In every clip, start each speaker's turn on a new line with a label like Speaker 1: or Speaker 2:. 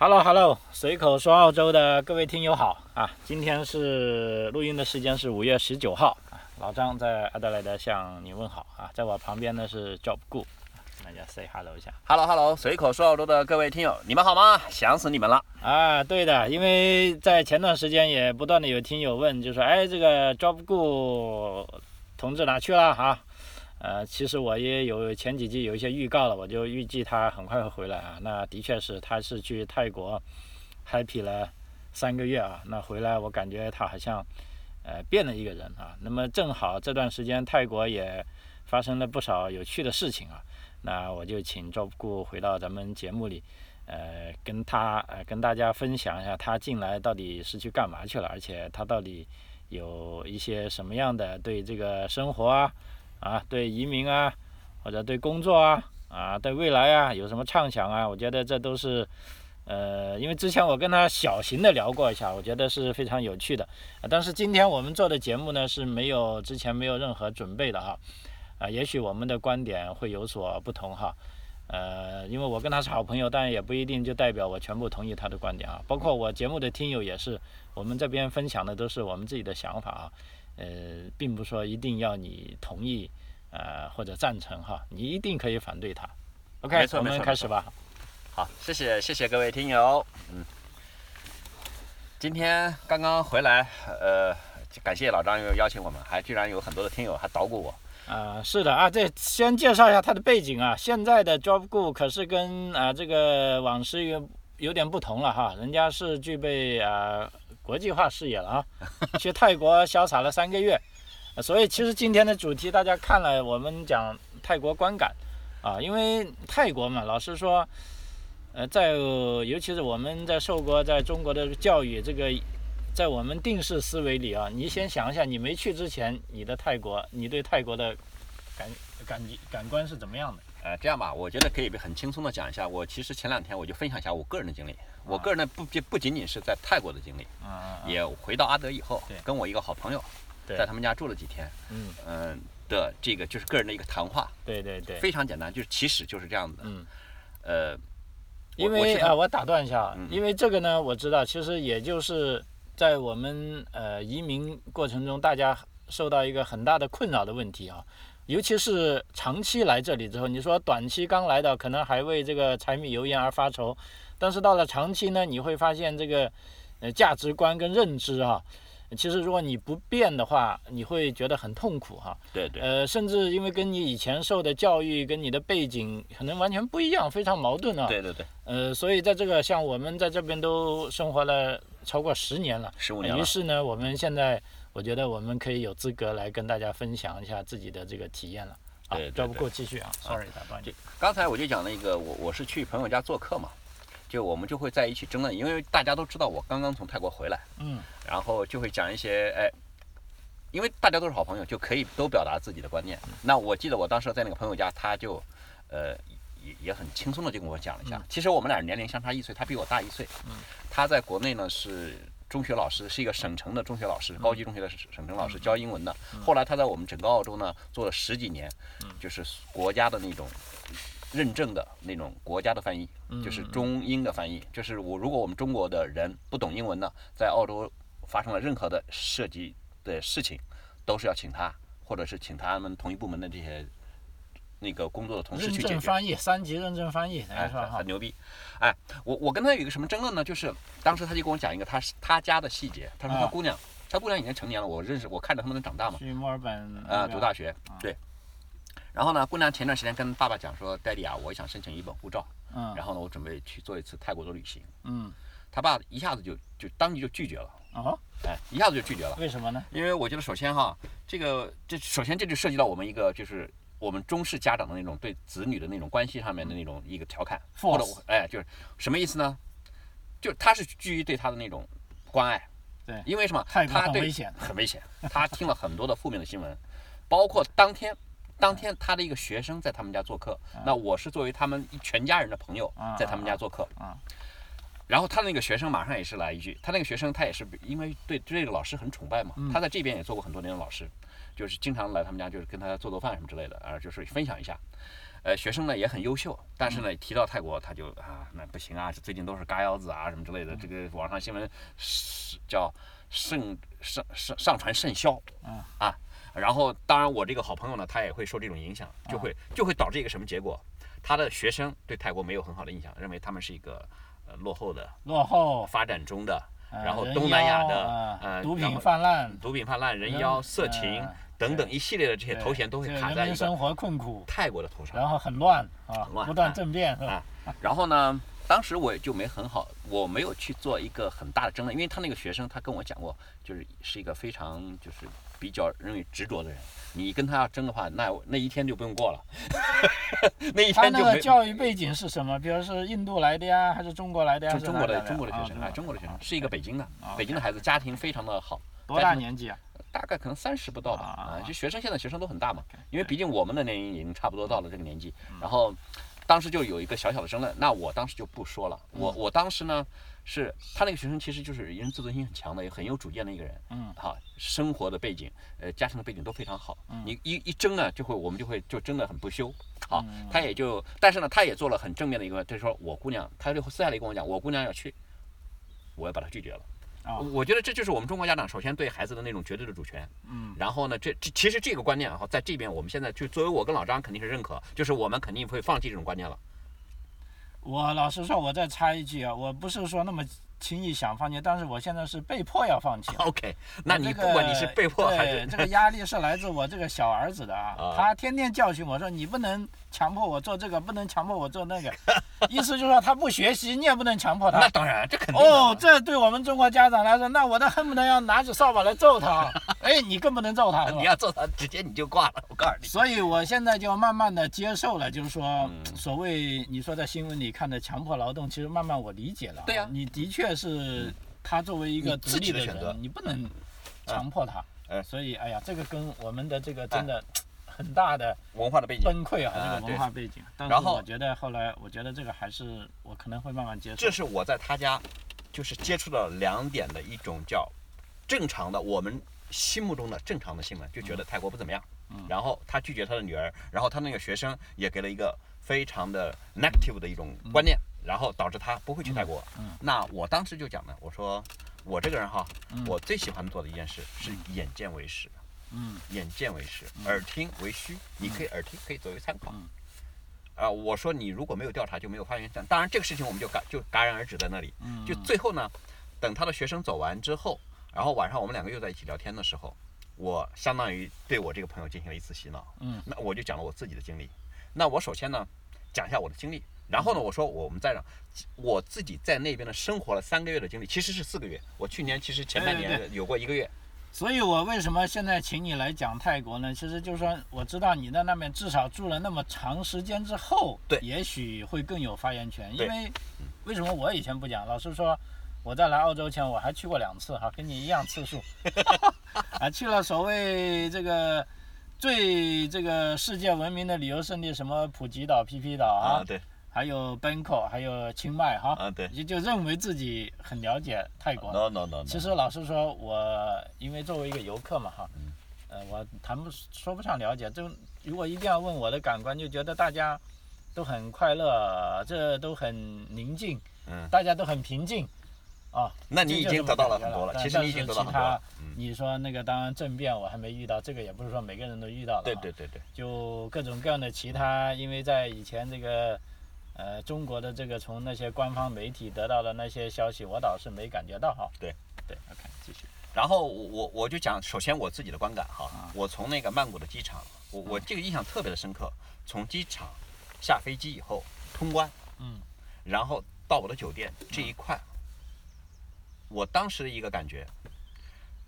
Speaker 1: Hello Hello，随口说澳洲的各位听友好啊！今天是录音的时间是五月十九号啊。老张在阿德莱德向你问好啊，在我旁边的是 Job Good，大家 say hello 一下。
Speaker 2: Hello Hello，随口说澳洲的各位听友，你们好吗？想死你们了。
Speaker 1: 啊，对的，因为在前段时间也不断的有听友问，就说哎，这个 Job Good 同志哪去了哈？呃，其实我也有前几集有一些预告了，我就预计他很快会回来啊。那的确是，他是去泰国 happy 了三个月啊。那回来我感觉他好像呃变了一个人啊。那么正好这段时间泰国也发生了不少有趣的事情啊。那我就请周顾回到咱们节目里，呃，跟他呃跟大家分享一下他进来到底是去干嘛去了，而且他到底有一些什么样的对这个生活啊。啊，对移民啊，或者对工作啊，啊，对未来啊，有什么畅想啊？我觉得这都是，呃，因为之前我跟他小型的聊过一下，我觉得是非常有趣的。但是今天我们做的节目呢是没有之前没有任何准备的哈，啊，也许我们的观点会有所不同哈，呃，因为我跟他是好朋友，但也不一定就代表我全部同意他的观点啊。包括我节目的听友也是，我们这边分享的都是我们自己的想法啊。呃，并不说一定要你同意，呃或者赞成哈，你一定可以反对他。OK，我们开始吧。
Speaker 2: 好，谢谢谢谢各位听友。嗯，今天刚刚回来，呃，感谢老张又邀请我们，还居然有很多的听友还捣鼓我。
Speaker 1: 啊、是的啊，这先介绍一下他的背景啊。现在的 Job Good 可是跟啊、这个往事有有点不同了哈，人家是具备啊、国际化视野了啊，去泰国潇洒了三个月，所以其实今天的主题大家看了，我们讲泰国观感。啊，因为泰国嘛，老实说，呃，在尤其是我们在受过在中国的教育，这个在我们定式思维里啊，你先想一下，你没去之前，你的泰国，你对泰国的感感感官是怎么样的？
Speaker 2: 呃，这样吧，我觉得可以很轻松的讲一下。我其实前两天我就分享一下我个人的经历。我个人呢不不不仅仅是在泰国的经历，
Speaker 1: 啊、
Speaker 2: 也回到阿德以后
Speaker 1: 对，
Speaker 2: 跟我一个好朋友在他们家住了几天。
Speaker 1: 嗯，
Speaker 2: 嗯、的这个就是个人的一个谈话，
Speaker 1: 对对对，
Speaker 2: 非常简单，就是起始就是这样子的。
Speaker 1: 嗯，
Speaker 2: 呃，
Speaker 1: 因为啊、我打断一下因为这个呢，我知道，其实也就是在我们呃移民过程中，大家受到一个很大的困扰的问题啊，尤其是长期来这里之后，你说短期刚来的，可能还为这个柴米油盐而发愁，但是到了长期呢，你会发现这个呃价值观跟认知啊。其实，如果你不变的话，你会觉得很痛苦哈、
Speaker 2: 对对，
Speaker 1: 呃，甚至因为跟你以前受的教育跟你的背景可能完全不一样，非常矛盾啊。
Speaker 2: 对对对，
Speaker 1: 呃，所以在这个像我们在这边都生活了超过十年了，
Speaker 2: 十五年了。
Speaker 1: 于是呢，我们现在我觉得我们可以有资格来跟大家分享一下自己的这个体验了。啊
Speaker 2: 对对
Speaker 1: 交不
Speaker 2: 对
Speaker 1: 过继续啊，sorry 打断你。
Speaker 2: 刚才我就讲了一个，我我是去朋友家做客嘛，就我们就会在一起争论，因为大家都知道我刚刚从泰国回来，
Speaker 1: 嗯
Speaker 2: 然后就会讲一些哎，因为大家都是好朋友，就可以都表达自己的观念。那我记得我当时在那个朋友家，他就呃也也很轻松的就跟我讲了一下
Speaker 1: 嗯。
Speaker 2: 其实我们俩年龄相差一岁，他比我大一岁。
Speaker 1: 嗯
Speaker 2: 他在国内呢是中学老师，是一个省城的中学老师，高级中学的省省城老师，教英文的。后来他在我们整个澳洲呢做了十几年，就是国家的那种认证的那种国家的翻译，就是中英的翻译。就是我如果我们中国的人不懂英文呢，在澳洲发生了任何的涉及的事情，都是要请他，或者是请他们同一部门的这些那个工作的同事去解决。
Speaker 1: 证翻译，三级认证翻译，
Speaker 2: 哎，很很。牛逼，哎，我我跟他有一个什么争论呢？就是当时他就跟我讲一个他他家的细节，他说他
Speaker 1: 啊
Speaker 2: 姑娘，他姑娘已经成年了，我认识，我看着他们能长大嘛，
Speaker 1: 去墨尔本
Speaker 2: 啊，
Speaker 1: 那个
Speaker 2: 读大学，对。然后呢，姑娘前段时间跟爸爸讲说，daddy 啊，我想申请一本护照，
Speaker 1: 嗯
Speaker 2: 然后呢，我准备去做一次泰国的旅行。
Speaker 1: 嗯
Speaker 2: 他爸一下子就就当即就拒绝了，
Speaker 1: 啊，
Speaker 2: 哎，一下子就拒绝了。
Speaker 1: 为什么呢？
Speaker 2: 因为我觉得首先哈，这个这首先这就涉及到我们一个就是我们中式家长的那种对子女的那种关系上面的那种一个调侃，或者我哎就是什么意思呢？就他是基于对他的那种关爱，
Speaker 1: 对
Speaker 2: 因为什么？他对
Speaker 1: 很危险
Speaker 2: 很危险。他听了很多的负面的新闻，包括当天。当天他的一个学生在他们家做客，那我是作为他们全家人的朋友
Speaker 1: 啊
Speaker 2: 在他们家做客
Speaker 1: 啊，
Speaker 2: 然后他那个学生马上也是来一句，他那个学生他也是因为对对这个老师很崇拜嘛，他在这边也做过很多年的老师，就是经常来他们家，就是跟他做做饭什么之类的，啊，就是分享一下。呃，学生呢也很优秀，但是呢提到泰国他就啊那不行啊，最近都是嘎腰子啊什么之类的，这个网上新闻是叫盛上上上传甚嚣，
Speaker 1: 嗯
Speaker 2: 啊，然后当然我这个好朋友呢，他也会受这种影响，就会就会导致一个什么结果？他的学生对泰国没有很好的印象，认为他们是一个呃落后的、
Speaker 1: 落后，
Speaker 2: 发展中的，
Speaker 1: 呃
Speaker 2: 然后东南亚的
Speaker 1: 呃
Speaker 2: 呃
Speaker 1: 毒品泛滥，
Speaker 2: 毒品泛滥、人
Speaker 1: 人
Speaker 2: 妖、色情
Speaker 1: 呃
Speaker 2: 等等一系列的这些头衔都会卡在一个
Speaker 1: 生活困苦，
Speaker 2: 泰国的头上。
Speaker 1: 然后很乱啊
Speaker 2: 很，乱
Speaker 1: 不断
Speaker 2: 哎
Speaker 1: 政变是吧？
Speaker 2: 然后呢，当时我也就没很好，我没有去做一个很大的争论，因为他那个学生他跟我讲过，就是是一个非常就是比较认为执着的人，你跟他要争的话，那那一天就不用过了，那一
Speaker 1: 他那个。教育背景是什么？比如是印度来的呀，还是中国来的呀？
Speaker 2: 就中国的中国的学生，
Speaker 1: 啊
Speaker 2: 哎，中国的学生
Speaker 1: 啊
Speaker 2: 是一个北京的
Speaker 1: 啊，
Speaker 2: 北京的孩子，家庭非常的好，
Speaker 1: 多大年纪啊？
Speaker 2: 大概可能三十不到吧，
Speaker 1: 啊
Speaker 2: 啊，就学生现在学生都很大嘛因为毕竟我们的年龄已经差不多到了这个年纪，
Speaker 1: 嗯。
Speaker 2: 然后当时就有一个小小的争论，那我当时就不说了，我
Speaker 1: 嗯。
Speaker 2: 我当时呢是他那个学生其实就是人自尊心很强的，也很有主见的一个人，
Speaker 1: 嗯。
Speaker 2: 好，生活的背景，呃，家庭的背景都非常好，你一一争呢，就会我们就会就争得很不休，好，
Speaker 1: 嗯。
Speaker 2: 他也就，但是呢，他也做了很正面的一个，就是说我姑娘，他就私下里跟我讲，我姑娘要去，我要把她拒绝了。
Speaker 1: 啊。
Speaker 2: 我觉得这就是我们中国家长首先对孩子的那种绝对的主权，
Speaker 1: 嗯，
Speaker 2: 然后呢，这这其实这个观念啊，在这边我们现在就作为我跟老张肯定是认可，就是我们肯定会放弃这种观念了。
Speaker 1: 我老实说，我再插一句啊，我不是说那么轻易想放弃，但是我现在是被迫要放弃。
Speaker 2: OK，那你不管你是被迫还是
Speaker 1: 对这个压力是来自我这个小儿子的啊
Speaker 2: 啊，
Speaker 1: 他天天教训我说你不能强迫我做这个，不能强迫我做那个，意思就是说他不学习，你也不能强迫他
Speaker 2: 那。当然，这肯定
Speaker 1: 哦，这对我们中国家长来说，那我都恨不得要拿起扫把来揍他。哎，你更不能揍他，
Speaker 2: 你要揍他，直接你就挂了。我告诉你，
Speaker 1: 所以我现在就慢慢的接受了，就是说，
Speaker 2: 嗯
Speaker 1: 所谓你说在新闻里看的强迫劳动，其实慢慢我理解了。
Speaker 2: 对呀
Speaker 1: 你的确是他作为一个独立的人，你不能强迫他。
Speaker 2: 哎
Speaker 1: 所以，哎呀，这个跟我们的这个真的很大的
Speaker 2: 文化的背景，
Speaker 1: 崩溃啊，
Speaker 2: 啊
Speaker 1: 这个文化背景。但是
Speaker 2: 然后
Speaker 1: 我觉得后来，我觉得这个还是我可能会慢慢接受
Speaker 2: 这。是我在他家就是接触到两点的一种叫正常的我们心目中的正常的新闻，就觉得泰国不怎么样。
Speaker 1: 嗯
Speaker 2: 然后他拒绝他的女儿，然后他那个学生也给了一个非常的 negative 的一种观念，然后导致他不会去泰国。
Speaker 1: 嗯
Speaker 2: 那我当时就讲呢，我说我这个人哈，
Speaker 1: 嗯
Speaker 2: 我最喜欢做的一件事是眼见为实。
Speaker 1: 嗯
Speaker 2: 眼见为实，耳听为虚。你可以耳听，可以作为参考。
Speaker 1: 嗯
Speaker 2: 啊、我说你如果没有调查，就没有发言权。当然，这个事情我们就戛就戛然而止在那里。
Speaker 1: 嗯，
Speaker 2: 就最后呢，等他的学生走完之后，然后晚上我们两个又在一起聊天的时候，我相当于对我这个朋友进行了一次洗脑。
Speaker 1: 嗯
Speaker 2: 那我就讲了我自己的经历。那我首先呢，讲一下我的经历，然后呢，我说我们再让我自己在那边的生活了三个月的经历，其实是四个月。我去年其实前半年有过一个月。
Speaker 1: 所以我为什么现在请你来讲泰国呢？其实就是说，我知道你在那边至少住了那么长时间之后，
Speaker 2: 对
Speaker 1: 也许会更有发言权。因为为什么我以前不讲？老实说，我在来澳洲前我还去过两次哈，跟你一样次数，啊，去了所谓这个最这个世界闻名的旅游胜地，什么普吉岛、皮皮岛啊，
Speaker 2: 对，
Speaker 1: 还有 Bangkok，还有清迈哈，
Speaker 2: 啊对。
Speaker 1: 也就认为自己很了解泰国。
Speaker 2: No no no no。
Speaker 1: 其实老实说，我因为作为一个游客嘛，哈
Speaker 2: 嗯，
Speaker 1: 呃，我谈不说不上了解。就如果一定要问我的感官，就觉得大家都很快乐，这都很宁静，
Speaker 2: 嗯，
Speaker 1: 大家都很平静，啊。
Speaker 2: 那你已经得到了很多了，其实你已经得到很多了。嗯，
Speaker 1: 你说那个当然政变我还没遇到，这个也不是说每个人都遇到了。
Speaker 2: 对对。对对，
Speaker 1: 就各种各样的其他，因为在以前这个。呃，中国的这个从那些官方媒体得到的那些消息，我倒是没感觉到哈。
Speaker 2: 对，
Speaker 1: 对，OK，继续。
Speaker 2: 然后我我我就讲，首先我自己的观感哈。
Speaker 1: 啊，
Speaker 2: 我从那个曼谷的机场，我我这个印象特别的深刻，从机场下飞机以后通关，
Speaker 1: 嗯。
Speaker 2: 然后到我的酒店这一块，我当时的一个感觉，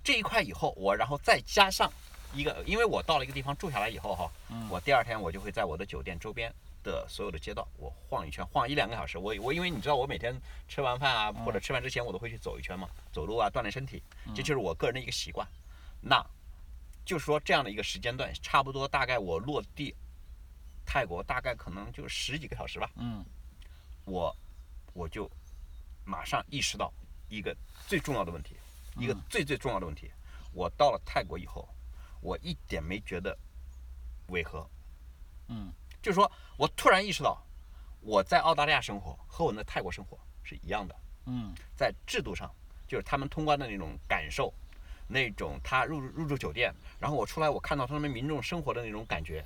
Speaker 2: 这一块以后我然后再加上一个，因为我到了一个地方住下来以后哈，
Speaker 1: 嗯。
Speaker 2: 我第二天我就会在我的酒店周边的所有的街道我晃一圈，晃一两个小时。我我因为你知道我每天吃完饭啊，或者吃饭之前我都会去走一圈嘛，走路啊，锻炼身体，这就是我个人的一个习惯。那就是说这样的一个时间段，差不多大概我落地泰国大概可能就十几个小时吧。
Speaker 1: 嗯
Speaker 2: 我我就马上意识到一个最重要的问题，一个
Speaker 1: 嗯
Speaker 2: 最最重要的问题。我到了泰国以后，我一点没觉得违和，
Speaker 1: 嗯
Speaker 2: 就是说我突然意识到，我在澳大利亚生活和我在泰国生活是一样的，
Speaker 1: 嗯
Speaker 2: 在制度上，就是他们通关的那种感受，那种他入入住酒店，然后我出来我看到他们民众生活的那种感觉，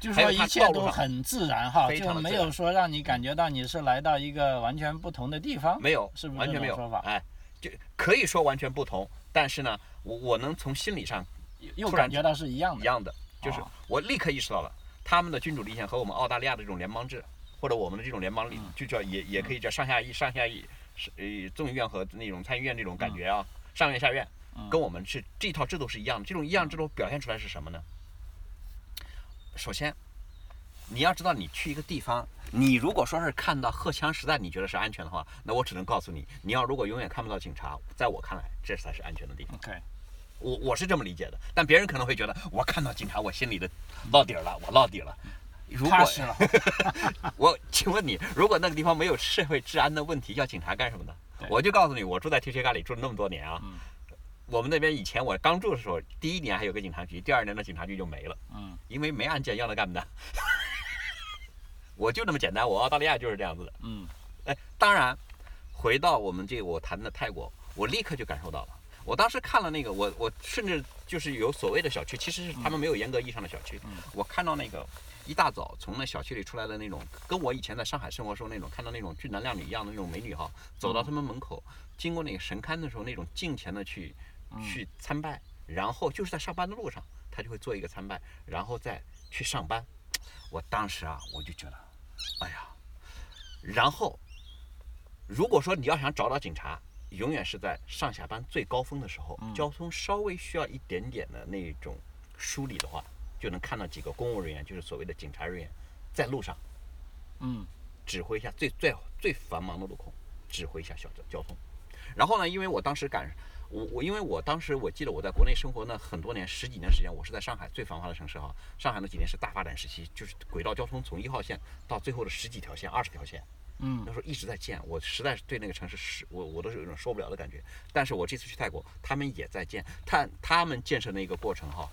Speaker 1: 就是说一切都很自然哈，
Speaker 2: 非
Speaker 1: 就没有说让你感觉到你是来到一个完全不同的地方。
Speaker 2: 没有，
Speaker 1: 是不是
Speaker 2: 完全没有
Speaker 1: 说法
Speaker 2: 哎，就可以说完全不同，但是呢，我我能从心理上
Speaker 1: 又感觉到是一样的。
Speaker 2: 一样的，就是
Speaker 1: 哦
Speaker 2: 我立刻意识到了他们的君主立宪和我们澳大利亚的这种联邦制，或者我们的这种联邦立，
Speaker 1: 嗯
Speaker 2: 就叫也也可以叫上下议上下议是呃众议院和那种参议院这种感觉啊，上院下院
Speaker 1: 嗯
Speaker 2: 跟我们是这套制度是一样的。这种一样制度表现出来是什么呢？首先，你要知道，你去一个地方，你如果说是看到荷枪实弹，你觉得是安全的话，那我只能告诉你，你要如果永远看不到警察，在我看来，这才是安全的地方。
Speaker 1: OK，
Speaker 2: 我我是这么理解的，但别人可能会觉得，我看到警察，我心里的落底儿了，我落底了。如果
Speaker 1: 踏实了。
Speaker 2: 我请问你，如果那个地方没有社会治安的问题，要警察干什么呢？我就告诉你，我住在 T 恤咖里住了那么多年啊，
Speaker 1: 嗯
Speaker 2: 我们那边以前我刚住的时候，第一年还有个警察局，第二年的警察局就没了，
Speaker 1: 嗯
Speaker 2: 因为没案件，要他干嘛呢？我就那么简单，我澳大利亚就是这样子的。
Speaker 1: 嗯
Speaker 2: 哎，当然，回到我们这我谈的泰国，我立刻就感受到了。我当时看了那个，我我甚至就是有所谓的小区，其实是他们没有严格意义上的小区。
Speaker 1: 嗯
Speaker 2: 我看到那个一大早从那小区里出来的那种，跟我以前在上海生活时候那种看到那种俊男靓女一样的那种美女哈，走到他们门口，经过那个神龛的时候，那种敬虔的去去参拜，然后就是在上班的路上，他就会做一个参拜，然后再去上班。我当时啊，我就觉得，哎呀，然后如果说你要想找到警察，永远是在上下班最高峰的时候，交通稍微需要一点点的那种梳理的话，就能看到几个公务人员，就是所谓的警察人员，在路上
Speaker 1: 嗯
Speaker 2: 指挥一下最最最繁忙的路口，指挥一下小交交通。然后呢，因为我当时赶我我因为我当时我记得我在国内生活那很多年十几年时间，我是在上海最繁华的城市哈，上海那几年是大发展时期，就是轨道交通从一号线到最后的十几条线、二十条线，
Speaker 1: 嗯
Speaker 2: 那时候一直在建，我实在是对那个城市是我我都是有一种受不了的感觉。但是我这次去泰国，他们也在建，他他们建设那个过程哈，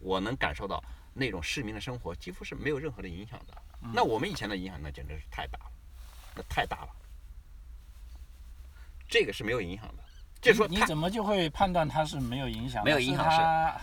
Speaker 2: 我能感受到那种市民的生活几乎是没有任何的影响的。那我们以前的影响那简直是太大了，那太大了。这个是没有影响的，就是说
Speaker 1: 你怎么就会判断它是没有影响？
Speaker 2: 没有影响是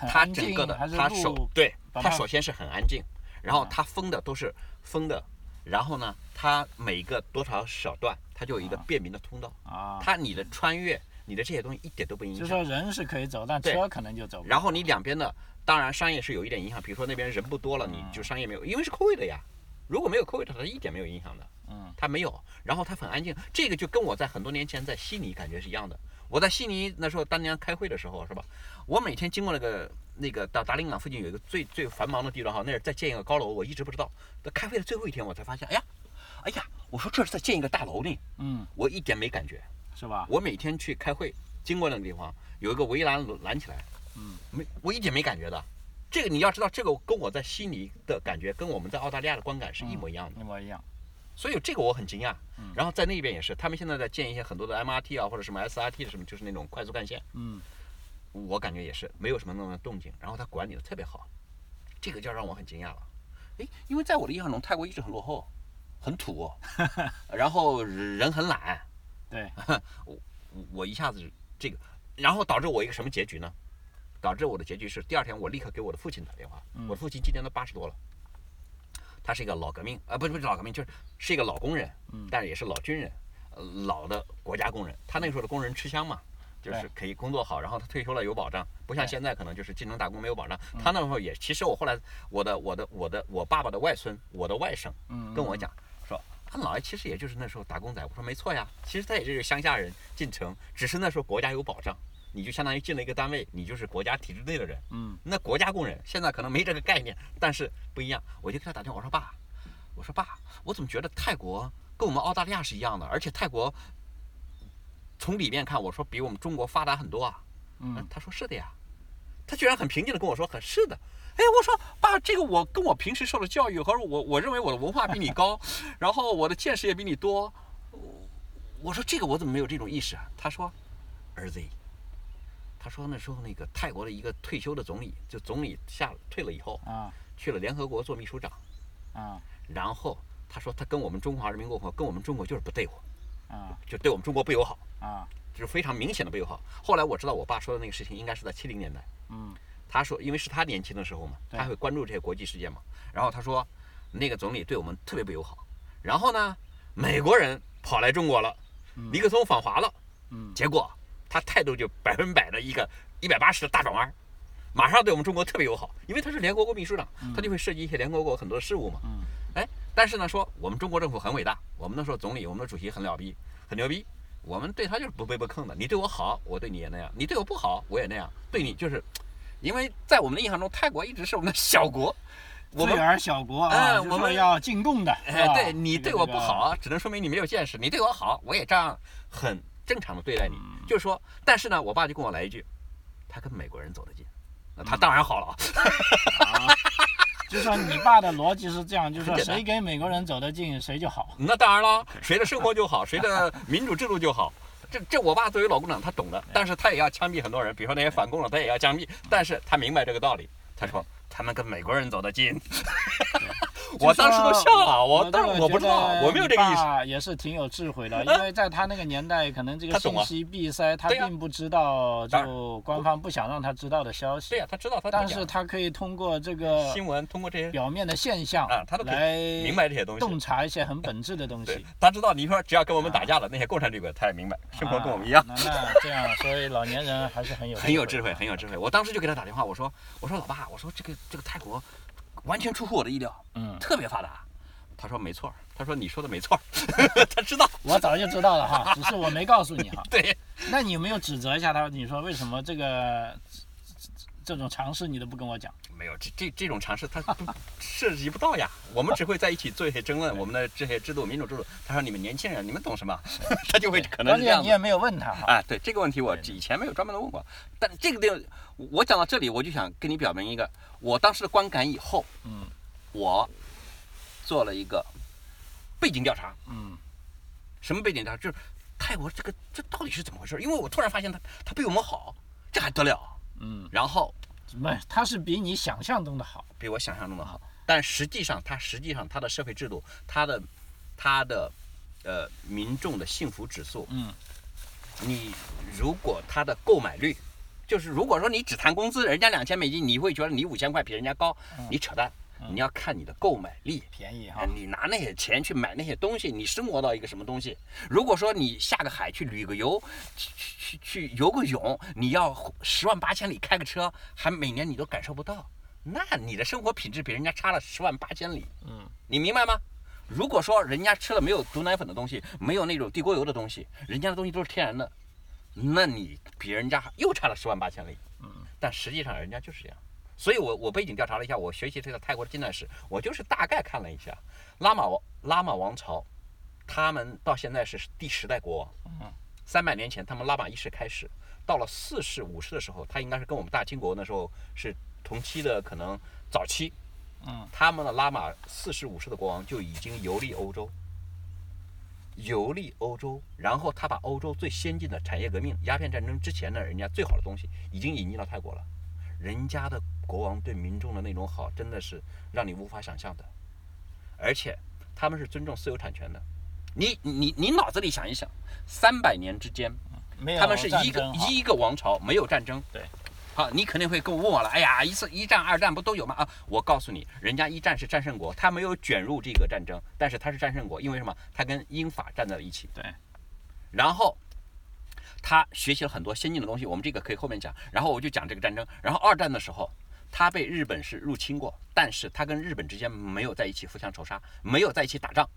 Speaker 1: 是它
Speaker 2: 整个的它首
Speaker 1: 路
Speaker 2: 对它首先是很安静，然后
Speaker 1: 啊
Speaker 2: 它封的都是封的，然后呢，它每个多少小段它就有一个便民的通道，
Speaker 1: 啊？
Speaker 2: 它你的穿越，你的这些东西一点都不影响。
Speaker 1: 就是说人是可以走，但车可能就走不了。
Speaker 2: 然后你两边的，当然商业是有一点影响，比如说那边人不多了，你就商业没有，因为是 COVID 的呀。如果没有 COVID，它一点没有影响的。
Speaker 1: 嗯，
Speaker 2: 它没有，然后它很安静，这个就跟我在很多年前在悉尼感觉是一样的。我在悉尼那时候当年开会的时候，是吧？我每天经过那个那个到达林港附近有一个最最繁忙的地段哈，那儿在建一个高楼，我一直不知道。在开会的最后一天，我才发现，哎呀，哎呀，我说这是在建一个大楼呢，
Speaker 1: 嗯，
Speaker 2: 我一点没感觉。
Speaker 1: 是吧？
Speaker 2: 我每天去开会，经过那个地方有一个围栏拦起来，
Speaker 1: 嗯，
Speaker 2: 没我一点没感觉的。这个你要知道，这个跟我在悉尼的感觉，跟我们在澳大利亚的观感是一模一样的。
Speaker 1: 一模一样。
Speaker 2: 所以这个我很惊讶
Speaker 1: 嗯。
Speaker 2: 然后在那边也是，他们现在在建一些很多的 MRT 啊，或者什么 SRT 的什么，就是那种快速干线，
Speaker 1: 嗯
Speaker 2: 我感觉也是没有什么那么动静，然后他管理的特别好，这个就让我很惊讶了。诶，因为在我的印象中，泰国一直很落后，很土，然后人很懒，
Speaker 1: 对，
Speaker 2: 我我一下子这个，然后导致我一个什么结局呢？导致我的结局是第二天我立刻给我的父亲打电话，
Speaker 1: 嗯
Speaker 2: 我的父亲今年都八十多了，他是一个老革命，啊，不是不是老革命，就是是一个老工人，
Speaker 1: 嗯
Speaker 2: 但是也是老军人，呃，老的国家工人。他那个时候的工人吃香嘛，就是可以工作好，然后他退休了有保障，不像现在可能就是进城打工没有保障。
Speaker 1: 嗯
Speaker 2: 他那时候也，其实我后来我的我的我的我爸爸的外孙，我的外甥跟我讲说，他姥爷其实也就是那时候打工仔。我说没错呀，其实他也就是乡下人进城，只是那时候国家有保障，你就相当于进了一个单位，你就是国家体制内的人。
Speaker 1: 嗯
Speaker 2: 那国家工人现在可能没这个概念，但是不一样。我就给他打电话，我说爸，我说爸，我怎么觉得泰国跟我们澳大利亚是一样的，而且泰国从里面看，我说比我们中国发达很多啊。
Speaker 1: 嗯，
Speaker 2: 他说是的呀，他居然很平静的跟我说，很是的。哎，我说爸，这个我跟我平时受的教育和我我认为我的文化比你高，然后我的见识也比你多，我说这个我怎么没有这种意识啊？他说，儿子，他说那时候那个泰国的一个退休的总理，就总理下退了以后，
Speaker 1: 啊，
Speaker 2: 去了联合国做秘书长，
Speaker 1: 啊
Speaker 2: 然后他说他跟我们中华人民共和国跟我们中国就是不对付，
Speaker 1: 啊。
Speaker 2: 就对我们中国不友好，
Speaker 1: 啊。
Speaker 2: 就是非常明显的不友好。后来我知道我爸说的那个事情应该是在七零年代，
Speaker 1: 嗯。
Speaker 2: 他说因为是他年轻的时候嘛，他会关注这些国际事件嘛，然后他说那个总理对我们特别不友好，然后呢，美国人跑来中国了，尼克松访华了。
Speaker 1: 嗯。
Speaker 2: 结果他态度就百分百的一个一百八十的大转弯，马上对我们中国特别友好，因为他是联合国秘书长，他就会涉及一些联合国很多事务嘛。
Speaker 1: 嗯。
Speaker 2: 哎，但是呢，说我们中国政府很伟大，我们那时候总理，我们的主席很了逼，很牛逼，我们对他就是不卑不亢的。你对我好，我对你也那样；你对我不好，我也那样。对你就是，因为在我们的印象中，泰国一直是我们的小国，我们
Speaker 1: 罪而小国啊，
Speaker 2: 嗯我们
Speaker 1: 要进贡的，
Speaker 2: 哎，对你对我不好，只能说明你没有见识；你对我好，我也这样很正常的对待你。
Speaker 1: 嗯
Speaker 2: 就是说，但是呢，我爸就跟我来一句，他跟美国人走得近，那
Speaker 1: 嗯
Speaker 2: 他当然好了 啊。
Speaker 1: 啊，就说你爸的逻辑是这样，就是说谁跟美国人走得近，谁就好。
Speaker 2: 那当然了，谁的生活就好，谁的 民主制度就好。这这，我爸作为老共产党，他懂的，但是他也要枪毙很多人，比如说那些反共的，他也要枪毙。但是他明白这个道理，他说他们跟美国人走得近。我当时都笑了，我但是我不知道，我没有这个意识。
Speaker 1: 思。也是挺有智慧的，因为在他那个年代，可能这个信息闭塞，他并不知道就官方不想让他知道的消息
Speaker 2: 对。呀、他知道他
Speaker 1: 但是他可以通过这个
Speaker 2: 新闻通过这些
Speaker 1: 表面的现象
Speaker 2: 啊，他都
Speaker 1: 来
Speaker 2: 明白这些东西。
Speaker 1: 洞察一些很本质的东西。，
Speaker 2: 他知道你说只要跟我们打架了，那些共产主义者他也明白，生活跟我们一样。
Speaker 1: 那这样，所以老年人还是很有
Speaker 2: 很有智慧，很有智慧。我当时就给他打电话，我说：“我说老爸，我说这个这个泰国完全出乎我的意料，
Speaker 1: 嗯，
Speaker 2: 特别发达。”他说：“没错儿，他说你说的没错儿，他知道。
Speaker 1: 我早就知道了哈，只是我没告诉你哈。
Speaker 2: 对，
Speaker 1: 那你有没有指责一下他？你说为什么这个这种尝试你都不跟我讲？
Speaker 2: 没有这这这种尝试他不涉及不到呀。我们只会在一起做一些争论，我们的这些制度、民主制度。他说你们年轻人，你们懂什么？他就会可能这样
Speaker 1: 你也没有问他哈。
Speaker 2: 啊，对这个问题我以前没有专门的问过，但这个地方我讲到这里，我就想跟你表明一个我当时的观感以后，
Speaker 1: 嗯
Speaker 2: 我做了一个背景调查。
Speaker 1: 嗯
Speaker 2: 什么背景调查？就是泰国这个这到底是怎么回事？因为我突然发现他他比我们好，这还得了？
Speaker 1: 嗯，
Speaker 2: 然后
Speaker 1: 不，他是比你想象中的好。
Speaker 2: 比我想象中的好，但实际上他实际上他的社会制度，他的他的呃民众的幸福指数，
Speaker 1: 嗯
Speaker 2: 你如果他的购买率，就是如果说你只谈工资，人家两千美金，你会觉得你五千块比人家高，你扯淡。你要看你的购买力，
Speaker 1: 便宜哈
Speaker 2: 哎，你拿那些钱去买那些东西，你生活到一个什么东西？如果说你下个海去旅个游，去去去去游个泳，你要十万八千里开个车，还每年你都感受不到，那你的生活品质比人家差了十万八千里，
Speaker 1: 嗯，
Speaker 2: 你明白吗？如果说人家吃了没有毒奶粉的东西，没有那种地沟油的东西，人家的东西都是天然的，那你比人家又差了十万八千里。
Speaker 1: 嗯，
Speaker 2: 但实际上人家就是这样。所以我我背景调查了一下，我学习这个泰国的近代史，我就是大概看了一下，拉玛王拉玛王朝，他们到现在是第十代国王。
Speaker 1: 嗯，
Speaker 2: 三百年前他们拉玛一世开始，到了四世五世的时候，他应该是跟我们大清国那时候是同期的，可能早期。
Speaker 1: 嗯，
Speaker 2: 他们的拉玛四世五世的国王就已经游历欧洲，游历欧洲，然后他把欧洲最先进的产业革命、鸦片战争之前的人家最好的东西已经引进到泰国了。人家的国王对民众的那种好，真的是让你无法想象的。而且他们是尊重私有产权的。你你你脑子里想一想，三百年之间，他们是一个一个王朝，没有战争。
Speaker 1: 对。
Speaker 2: 好，你肯定会跟我问我了，哎呀，一次一战、二战不都有吗？啊，我告诉你，人家一战是战胜国，他没有卷入这个战争，但是他是战胜国，因为什么？他跟英法站在了一起。
Speaker 1: 对。
Speaker 2: 然后他学习了很多先进的东西，我们这个可以后面讲。然后我就讲这个战争。然后二战的时候，他被日本是入侵过，但是他跟日本之间没有在一起互相仇杀，没有在一起打仗，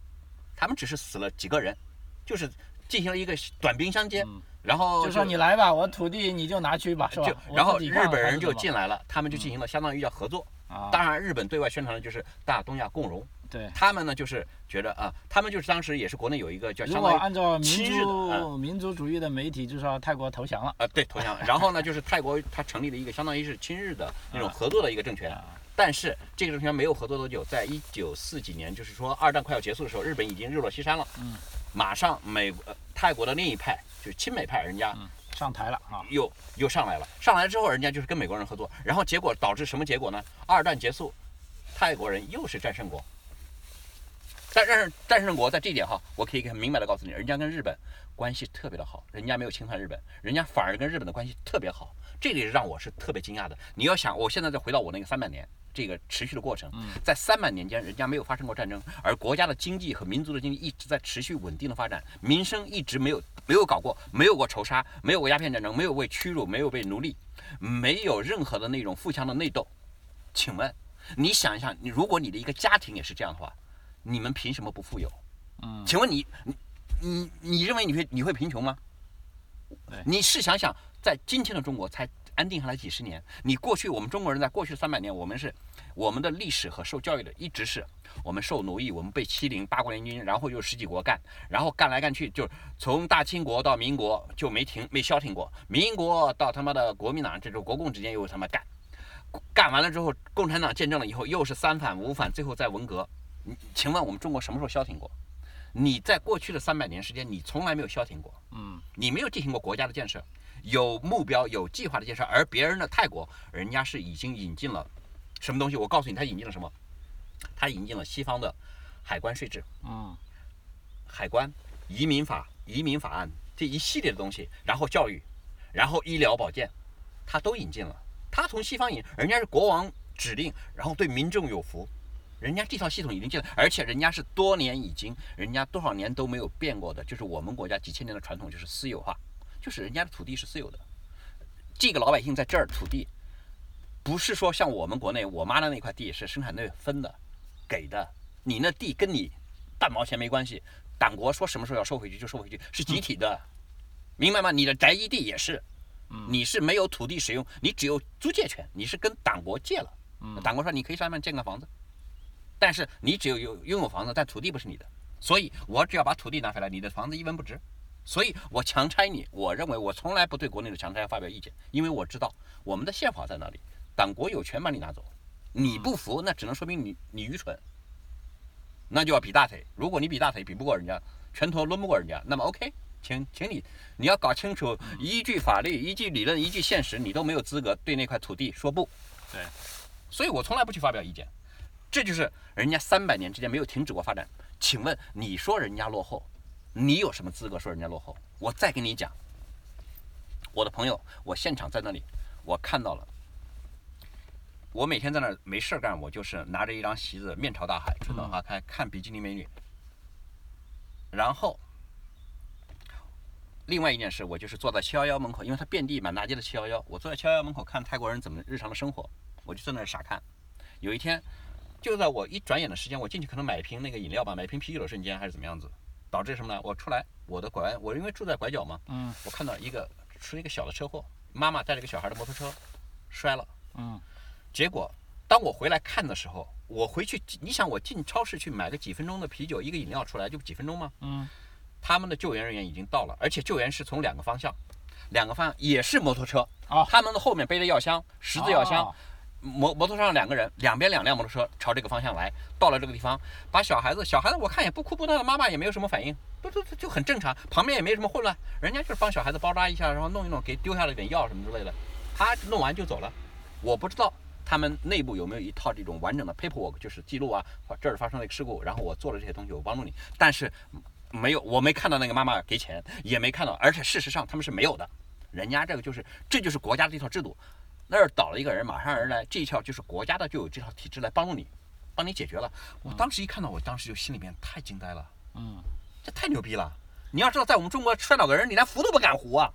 Speaker 2: 他们只是死了几个人，就是进行了一个短兵相接。
Speaker 1: 嗯
Speaker 2: 然后
Speaker 1: 就说你来吧，我土地你就拿去吧，是吧
Speaker 2: 就？然后日本人就进来了，他们就进行了相当于叫合作。
Speaker 1: 啊，
Speaker 2: 当然，日本对外宣传的就是大东亚共荣，
Speaker 1: 对。
Speaker 2: 他们呢就是觉得啊，他们就是当时也是国内有一个叫相当于
Speaker 1: 按照民族民族主义的媒体，就说泰国投降了。
Speaker 2: 啊对投降，然后呢就是泰国它成立了一个相当于是亲日的那种
Speaker 1: 啊
Speaker 2: 合作的一个政权。
Speaker 1: 啊
Speaker 2: 但是这个政权没有合作多久，在一九四几年，就是说二战快要结束的时候，日本已经日落西山了。
Speaker 1: 嗯。
Speaker 2: 马上美国、呃、泰国的另一派就是亲美派，人家
Speaker 1: 嗯上台了啊，
Speaker 2: 又又上来了。上来之后，人家就是跟美国人合作，然后结果导致什么结果呢？二战结束，泰国人又是战胜国，但是战胜国在这一点哈，我可以很明白的告诉你，人家跟日本关系特别的好，人家没有侵犯日本，人家反而跟日本的关系特别好，这个让我是特别惊讶的。你要想，我现在再回到我那个三百年这个持续的过程，在三百年间，人家没有发生过战争，而国家的经济和民族的经济一直在持续稳定的发展，民生一直没有没有搞过，没有过仇杀，没有过鸦片战争，没有被屈辱，没有被奴隶，没有任何的那种富强的内斗。请问，你想一想，你如果你的一个家庭也是这样的话，你们凭什么不富有？
Speaker 1: 嗯，
Speaker 2: 请问你你你你认为你会你会贫穷吗？你试想想，在今天的中国才安定下来几十年，你过去我们中国人在过去三百年，我们是我们的历史和受教育的一直是我们受奴役，我们被欺凌，八国联军，然后又十几国干，然后干来干去，就从大清国到民国就没停没消停过，民国到他妈的国民党，这种国共之间又他妈干，干完了之后，共产党见证了以后又是三反五反，最后在文革。你请问我们中国什么时候消停过？你在过去的三百年时间，你从来没有消停过，
Speaker 1: 嗯
Speaker 2: 你没有进行过国家的建设，有目标、有计划的建设，而别人的泰国，人家是已经引进了什么东西？我告诉你，他引进了什么？他引进了西方的海关税制、
Speaker 1: 嗯
Speaker 2: 海关、移民法、移民法案这一系列的东西，然后教育，然后医疗保健，他都引进了。他从西方引，人家是国王指令，然后对民众有福。人家这套系统已经进了，而且人家是多年已经，人家多少年都没有变过的，就是我们国家几千年的传统，就是私有化，就是人家的土地是私有的，这个老百姓在这儿土地，不是说像我们国内我妈的那块地是生产队分的，给的，你那地跟你半毛钱没关系，党国说什么时候要收回去就收回去，是集体的，明白吗？你的宅基地也是，你是没有土地使用，你只有租借权，你是跟党国借了，党国说你可以上面建个房子。但是你只有有拥有房子，但土地不是你的，所以我只要把土地拿回来，你的房子一文不值。所以我强拆你，我认为我从来不对国内的强拆发表意见，因为我知道我们的宪法在那里，党国有权把你拿走，你不服，那只能说明你你愚蠢，那就要比大腿。如果你比大腿比不过人家，拳头抡不过人家，那么 OK，请请你你要搞清楚，依据法律、依据理论、依据现实，你都没有资格对那块土地说不。
Speaker 1: 对，
Speaker 2: 所以我从来不去发表意见。这就是人家三百年之间没有停止过发展。请问你说人家落后，你有什么资格说人家落后？我再跟你讲，我的朋友，我现场在那里，我看到了。我每天在那儿没事干，我就是拿着一张席子，面朝大海，春暖花开，看比基尼美女。然后，另外一件事，我就是坐在七幺幺门口，因为它遍地满大街的七幺幺，我坐在七幺幺门口看泰国人怎么日常的生活，我就在那儿傻看。有一天，就在我一转眼的时间，我进去可能买瓶那个饮料吧，买瓶啤酒的瞬间，还是怎么样子，导致什么呢？我出来，我的拐弯，我因为住在拐角嘛，
Speaker 1: 嗯
Speaker 2: 我看到一个出了一个小的车祸，妈妈带着个小孩的摩托车摔了，
Speaker 1: 嗯
Speaker 2: 结果当我回来看的时候，我回去，你想我进超市去买个几分钟的啤酒，一个饮料出来就几分钟吗？
Speaker 1: 嗯
Speaker 2: 他们的救援人员已经到了，而且救援是从两个方向，两个方向也是摩托车，
Speaker 1: 哦
Speaker 2: 他们的后面背着药箱，十字药箱，
Speaker 1: 哦
Speaker 2: 摩摩托车上两个人，两边两辆摩托车朝这个方向来，到了这个地方，把小孩子，小孩子我看也不哭不闹的，妈妈也没有什么反应，不不不就很正常，旁边也没什么混乱，人家就是帮小孩子包扎一下，然后弄一弄，给丢下了点药什么之类的，他弄完就走了，我不知道。他们内部有没有一套这种完整的 paperwork，就是记录啊，这儿发生了一个事故，然后我做了这些东西，我帮助你，但是没有，我没看到那个妈妈给钱，也没看到，而且事实上他们是没有的，人家这个就是这就是国家的一套制度，那儿倒了一个人，马上人来，这一套就是国家的就有这套体制来帮助你，帮你解决了。我当时一看到，我当时就心里面太惊呆了，
Speaker 1: 嗯，
Speaker 2: 这太牛逼了！你要知道，在我们中国摔倒个人，你连扶都不敢扶啊。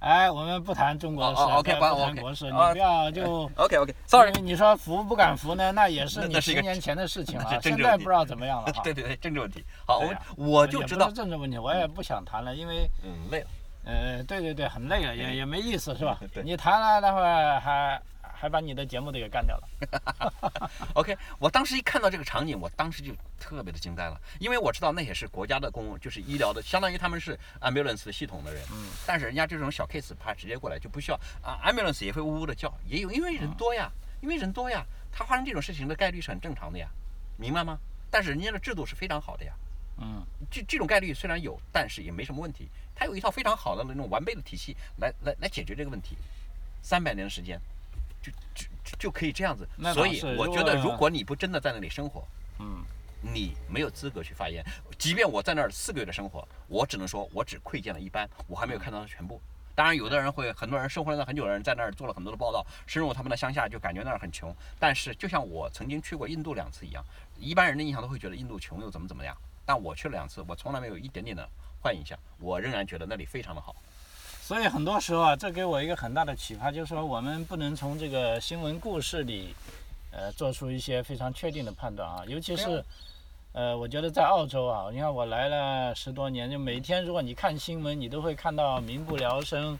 Speaker 1: 哎，我们不谈中国的事
Speaker 2: ，，OK，
Speaker 1: 不谈
Speaker 2: 不，OK，
Speaker 1: 国事，你
Speaker 2: 哦
Speaker 1: 不要就。
Speaker 2: OK OK，Sorry，
Speaker 1: 你说扶不敢扶呢，那也是你十年前的事情了，现在不知道怎么样了。
Speaker 2: 对对对，政治问题。好，我我就知道
Speaker 1: 政治问题，我也不想谈了，因为
Speaker 2: 嗯，累了。
Speaker 1: 呃，对对对，很累了，也也没意思，是吧
Speaker 2: 对？
Speaker 1: 你谈了，待会儿还还把你的节目都给干掉了。
Speaker 2: OK，我当时一看到这个场景，我当时就特别的惊呆了，因为我知道那也是国家的公，就是医疗的，相当于他们是 ambulance 系统的人。
Speaker 1: 嗯。
Speaker 2: 但是人家这种小 case，怕直接过来就不需要啊，ambulance 也会呜呜的叫，也有因为人多呀，因为人多呀，他发生这种事情的概率是很正常的呀，明白吗？但是人家的制度是非常好的呀，
Speaker 1: 嗯
Speaker 2: 这这种概率虽然有，但是也没什么问题，它有一套非常好的那种完备的体系来来来解决这个问题，三百年的时间。就就就就可以这样子所以我觉得，如果你不真的在那里生活，
Speaker 1: 嗯，
Speaker 2: 你没有资格去发言。即便我在那儿四个月的生活，我只能说我只窥见了一般，我还没有看到全部。当然，有的人会，很多人生活了很久的人在那儿做了很多的报道，深入他们的乡下，就感觉那儿很穷。但是，就像我曾经去过印度两次一样，一般人的印象都会觉得印度穷又怎么怎么样。但我去了两次，我从来没有一点点的坏印象，我仍然觉得那里非常的好。
Speaker 1: 所以很多时候啊，这给我一个很大的启发，就是说我们不能从这个新闻故事里，呃，做出一些非常确定的判断啊。尤其是，呃，我觉得在澳洲啊，你看我来了十多年，就每天如果你看新闻，你都会看到民不聊生。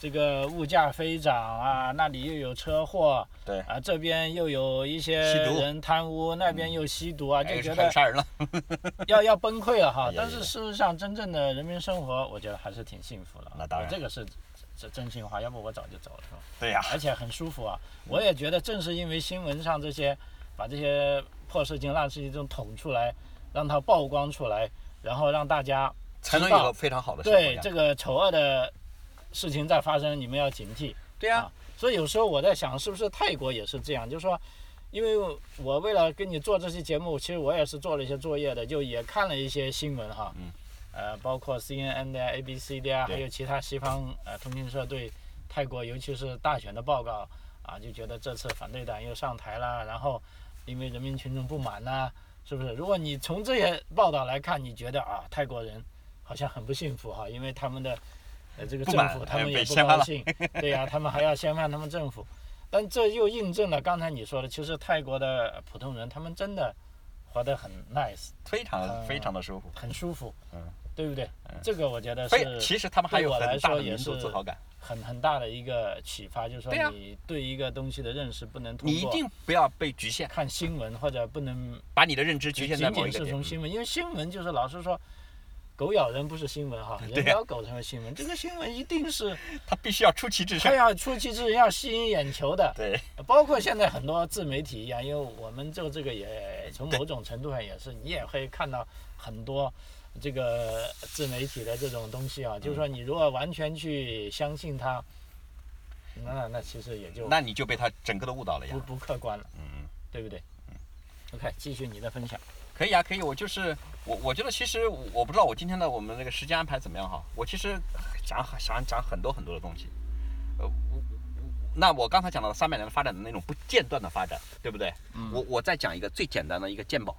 Speaker 1: 这个物价飞涨啊，那里又有车祸，
Speaker 2: 对
Speaker 1: 啊，这边又有一些人贪污，那边又吸毒啊，就觉得
Speaker 2: 杀人了，
Speaker 1: 要要崩溃了哈。但是事实上，真正的人民生活，我觉得还是挺幸福的。
Speaker 2: 那当然，
Speaker 1: 这个是是真心话，要不我早就走了，是吧？
Speaker 2: 对呀。
Speaker 1: 而且很舒服啊，我也觉得正是因为新闻上这些，把这些破事情、烂事情都捅出来，让它曝光出来，然后让大家
Speaker 2: 才能有个非常好的
Speaker 1: 对这个丑恶的。事情在发生，你们要警惕。
Speaker 2: 对呀，
Speaker 1: 所以有时候我在想，是不是泰国也是这样？就是说，因为我为了跟你做这期节目，其实我也是做了一些作业的，就也看了一些新闻哈。
Speaker 2: 嗯。
Speaker 1: 呃，包括 CNN 的、ABC 的啊，还有其他西方呃通讯社对泰国，尤其是大选的报告啊，就觉得这次反对党又上台了，然后因为人民群众不满呐，是不是？如果你从这些报道来看，你觉得啊，泰国人好像很不幸福哈，因为他们的。呃，这个政府他们也不高兴，对呀，他们还要先翻他们政府，但这又印证了刚才你说的，其实泰国的普通人他们真的活得很 nice，
Speaker 2: 非常非常的舒服，
Speaker 1: 很舒服，
Speaker 2: 嗯，
Speaker 1: 对不对？这个我觉得是，
Speaker 2: 其实他们还有很大的民族自豪感，
Speaker 1: 很很大的一个启发，就是说你对一个东西的认识不能通过，
Speaker 2: 你一定不要被局限，
Speaker 1: 看新闻或者不能
Speaker 2: 把你的认知局限在某
Speaker 1: 一个是从新闻，因为新闻就是老是说。狗咬人不是新闻哈，人咬狗才是新闻。这个新闻一定是，
Speaker 2: 它必须要出奇制胜，
Speaker 1: 它要出奇制胜，要吸引眼球的。
Speaker 2: 对，
Speaker 1: 包括现在很多自媒体一样，因为我们做这个也从某种程度上也是，你也会看到很多这个自媒体的这种东西啊。就是说，你如果完全去相信它，那那其实也就
Speaker 2: 那你就被他整个的误导了呀，
Speaker 1: 不不客观了，
Speaker 2: 嗯嗯，
Speaker 1: 对不对？嗯，OK，继续你的分享。
Speaker 2: 可以啊，可以。我就是我，我觉得其实我不知道我今天的我们那个时间安排怎么样哈。我其实讲想讲很多很多的东西。呃，我那我刚才讲到了三百年的发展的那种不间断的发展，对不对？
Speaker 1: 嗯。
Speaker 2: 我我再讲一个最简单的一个鉴宝，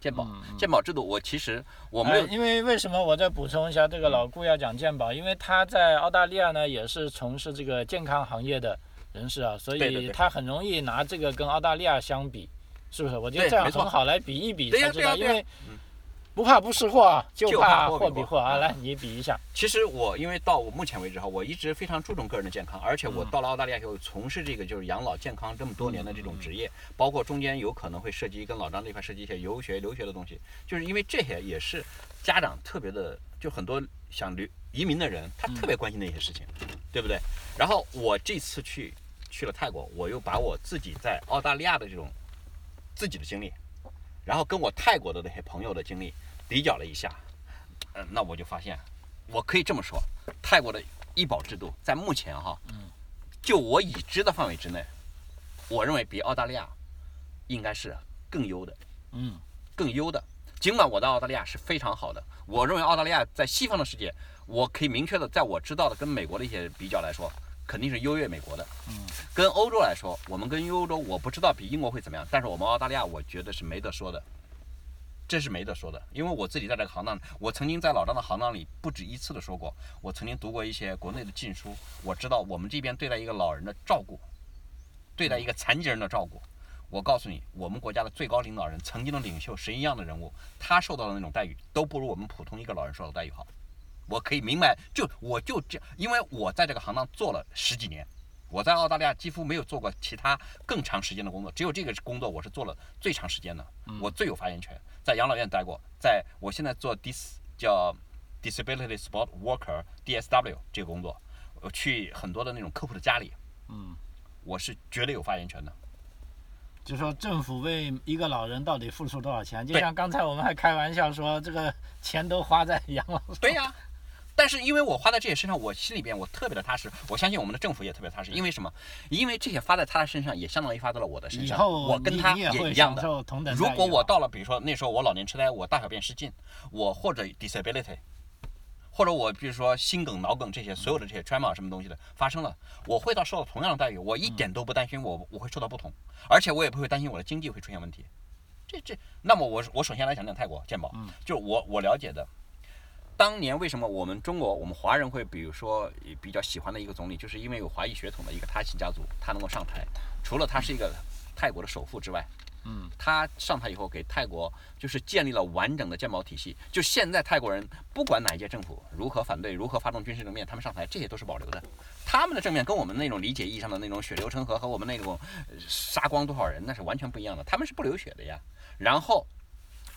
Speaker 2: 鉴宝，鉴宝制度。我其实我没有，
Speaker 1: 因为为什么我再补充一下，这个老顾要讲鉴宝，因为他在澳大利亚呢也是从事这个健康行业的人士啊，所以他很容易拿这个跟澳大利亚相比。是不是？我觉得这样很好，来比一比才知道，因为不怕不识货啊，就怕货比货啊。来，你比一下。
Speaker 2: 其实我因为到我目前为止哈，我一直非常注重个人的健康，而且我到了澳大利亚以后，从事这个就是养老健康这么多年的这种职业，包括中间有可能会涉及跟老张这块涉及一些游学、留学的东西，就是因为这些也是家长特别的，就很多想留移民的人，他特别关心的一些事情，对不对？然后我这次去去了泰国，我又把我自己在澳大利亚的这种。自己的经历，然后跟我泰国的那些朋友的经历比较了一下，嗯，那我就发现，我可以这么说，泰国的医保制度在目前哈，
Speaker 1: 嗯，
Speaker 2: 就我已知的范围之内，我认为比澳大利亚应该是更优的，
Speaker 1: 嗯，
Speaker 2: 更优的。尽管我在澳大利亚是非常好的，我认为澳大利亚在西方的世界，我可以明确的在我知道的跟美国的一些比较来说。肯定是优越美国的，
Speaker 1: 嗯，
Speaker 2: 跟欧洲来说，我们跟欧洲，我不知道比英国会怎么样，但是我们澳大利亚，我觉得是没得说的，这是没得说的，因为我自己在这个行当，我曾经在老张的行当里不止一次的说过，我曾经读过一些国内的禁书，我知道我们这边对待一个老人的照顾，对待一个残疾人的照顾，我告诉你，我们国家的最高领导人，曾经的领袖，神一样的人物，他受到的那种待遇，都不如我们普通一个老人受到待遇好。我可以明白，就我就这样，因为我在这个行当做了十几年，我在澳大利亚几乎没有做过其他更长时间的工作，只有这个工作我是做了最长时间的，我最有发言权，在养老院待过，在我现在做 dis 叫 disability support worker DSW 这个工作，我去很多的那种客户的家里，
Speaker 1: 嗯，
Speaker 2: 我是绝对有发言权的。
Speaker 1: 就说政府为一个老人到底付出多少钱？就像刚才我们还开玩笑说，这个钱都花在养老。
Speaker 2: 对呀。但是因为我花在这些身上，我心里边我特别的踏实，我相信我们的政府也特别踏实。因为什么？因为这些发在他的身上，也相当于发到了我的身上。
Speaker 1: 以后
Speaker 2: 我跟他
Speaker 1: 也
Speaker 2: 一样的。
Speaker 1: 同等
Speaker 2: 如果我到了，比如说那时候我老年痴呆，我大小便失禁，我或者 disability，或者我比如说心梗、脑梗这些所有的这些 trauma 什么东西的发生了，我会到受到同样的待遇，我一点都不担心我我会受到不同，而且我也不会担心我的经济会出现问题。这这，那么我我首先来讲讲泰国健保，就是我我了解的。当年为什么我们中国我们华人会比如说比较喜欢的一个总理，就是因为有华裔血统的一个他姓家族，他能够上台，除了他是一个泰国的首富之外，
Speaker 1: 嗯，
Speaker 2: 他上台以后给泰国就是建立了完整的鉴宝体系。就现在泰国人不管哪一届政府如何反对，如何发动军事政变，他们上台这些都是保留的。他们的正面跟我们那种理解意义上的那种血流成河和我们那种呃杀光多少人那是完全不一样的。他们是不流血的呀。然后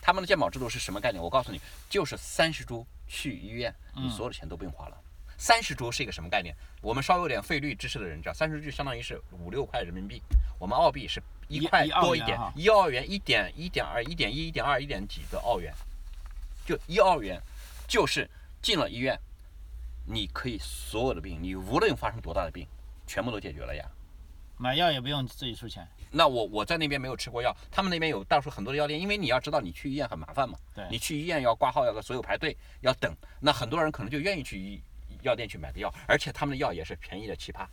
Speaker 2: 他们的鉴宝制度是什么概念？我告诉你，就是三十株去医院，你所有的钱都不用花了。三十株是一个什么概念？我们稍微有点费率知识的人知道，三十株相当于是五六块人民币，我们澳币是一块多一点，一澳元一点一点二、一点一、一点二、一点几的澳元，就一澳元，就是进了医院，你可以所有的病，你无论发生多大的病，全部都解决了呀。
Speaker 1: 买药也不用自己出钱。
Speaker 2: 那我我在那边没有吃过药，他们那边有到处很多的药店，因为你要知道你去医院很麻烦嘛，
Speaker 1: 对
Speaker 2: 你去医院要挂号，要所有排队，要等，那很多人可能就愿意去医药店去买的药，而且他们的药也是便宜的奇葩，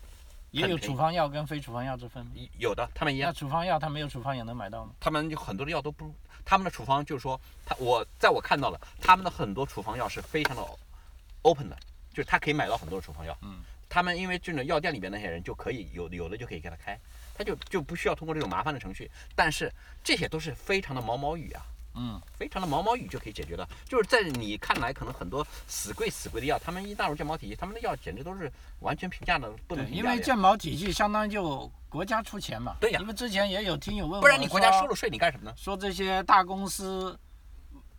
Speaker 1: 也有处方药跟非处方药之分吗。
Speaker 2: 有的他们一样
Speaker 1: 那，处方药他没有处方也能买到吗？
Speaker 2: 他们有很多的药都不，他们的处方就是说，他我在我看到了，他们的很多处方药是非常的 open 的，就是他可以买到很多的处方药。
Speaker 1: 嗯。
Speaker 2: 他们因为这种药店里边那些人就可以有有的就可以给他开，他就就不需要通过这种麻烦的程序。但是这些都是非常的毛毛雨啊，
Speaker 1: 嗯，
Speaker 2: 非常的毛毛雨就可以解决的。就是在你看来，可能很多死贵死贵的药，他们一纳入健保体系，他们的药简直都是完全平价的，不能。
Speaker 1: 因为健保体系相当于就国家出钱嘛。
Speaker 2: 对呀
Speaker 1: 因为之前也有听友问我，
Speaker 2: 不然你国家收了税，你干什么呢？
Speaker 1: 说这些大公司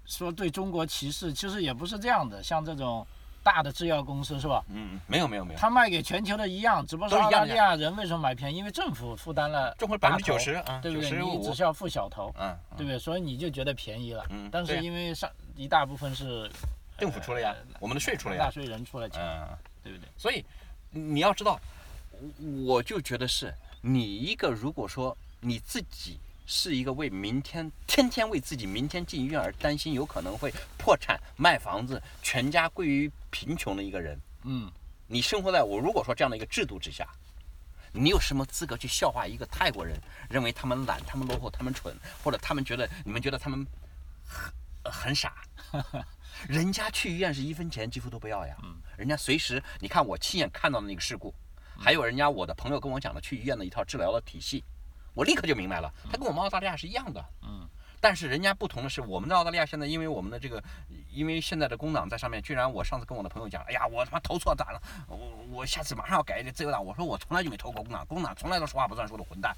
Speaker 1: 说对中国歧视，其实也不是这样的。像这种大的制药公司是吧？
Speaker 2: 嗯，没有没有没有，
Speaker 1: 他卖给全球的一样，只不过是澳大利亚人为什么买便宜？因为政府负担了
Speaker 2: 百分之九十啊，
Speaker 1: 对不对？你只，需要付小头，
Speaker 2: 嗯，
Speaker 1: 对不对？所以你就觉得便宜了。
Speaker 2: 嗯，
Speaker 1: 但是因为上一大部分是
Speaker 2: 政府出了呀，我们的税出了呀，
Speaker 1: 纳税人出了钱，
Speaker 2: 嗯，
Speaker 1: 对不对？
Speaker 2: 所以你要知道，我就觉得是你一个如果说你自己是一个为明天天天为自己明天进医院而担心，有可能会破产、卖房子、全家归于贫穷的一个人，
Speaker 1: 嗯，
Speaker 2: 你生活在我如果说这样的一个制度之下，你有什么资格去笑话一个泰国人，认为他们懒、他们落后、他们蠢，或者他们觉得你们觉得他们很很傻？人家去医院是一分钱几乎都不要呀，嗯。人家随时你看我亲眼看到的那个事故，还有人家我的朋友跟我讲的去医院的一套治疗的体系，我立刻就明白了，他跟我们澳大利亚是一样的。
Speaker 1: 嗯。
Speaker 2: 但是人家不同的是，我们的澳大利亚现在因为我们的这个，因为现在的工党在上面，居然我上次跟我的朋友讲，哎呀，我他妈投错党了，我我下次马上要改自由党。我说我从来就没投过工党，工党从来都说话不算数的混蛋，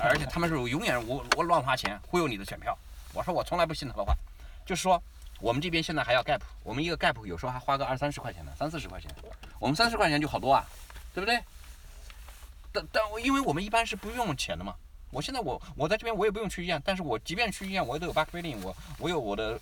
Speaker 2: 而且他们是永远我我乱花钱忽悠你的选票。我说我从来不信他的话，就是说我们这边现在还要 gap，我们一个 gap 有时候还花个二三十块钱呢，三四十块钱，我们三十块钱就好多啊，对不对？但但我因为我们一般是不用钱的嘛。我现在我我在这边我也不用去医院，但是我即便去医院，我也都有 back billing，我我有我的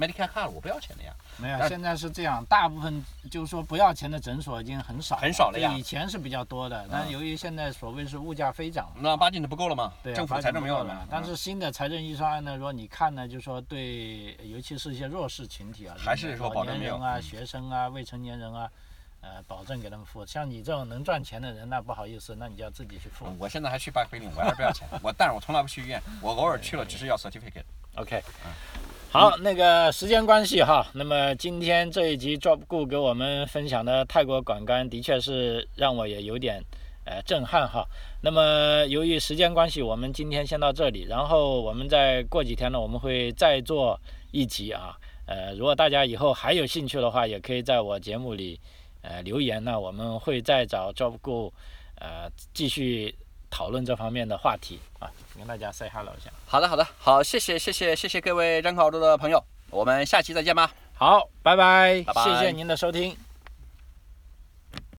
Speaker 2: Medicare card，我不要钱的呀。
Speaker 1: 没有，现在是这样，大部分就是说不要钱的诊所已经很少
Speaker 2: 很少了呀
Speaker 1: 以前是比较多的，但
Speaker 2: 嗯
Speaker 1: 由于现在所谓是物价飞涨嘛，
Speaker 2: 那八斤的不够了嘛？
Speaker 1: 对啊，
Speaker 2: 政府
Speaker 1: 发
Speaker 2: 财政没有了。
Speaker 1: 但是新的财政预算案呢，如果你看呢，就是说对，尤其是一些弱势群体啊，
Speaker 2: 还是说
Speaker 1: 老
Speaker 2: 保证没有
Speaker 1: 年人啊、
Speaker 2: 嗯
Speaker 1: 学生啊、未成年人啊，呃，保证给他们付。像你这种能赚钱的人，那不好意思，那你就要自己去付。
Speaker 2: 我现在还去 back billing，我还是不要钱。我但是我从来不去医院，我偶尔去了只是要 certificate。
Speaker 1: OK，好，那个时间关系哈，那么今天这一集 Drop 顾给我们分享的泰国管干，的确是让我也有点呃震撼哈。那么由于时间关系，我们今天先到这里，然后我们再过几天呢，我们会再做一集啊。呃，如果大家以后还有兴趣的话，也可以在我节目里呃留言呢，我们会再找 Job Go，呃继续讨论这方面的话题啊，跟大家 say hello 一下。
Speaker 2: 好的，好的，好，谢谢，谢谢，谢谢各位张考洲的朋友，我们下期再见吧。
Speaker 1: 好，拜拜，
Speaker 2: 拜拜
Speaker 1: 谢谢您的收听。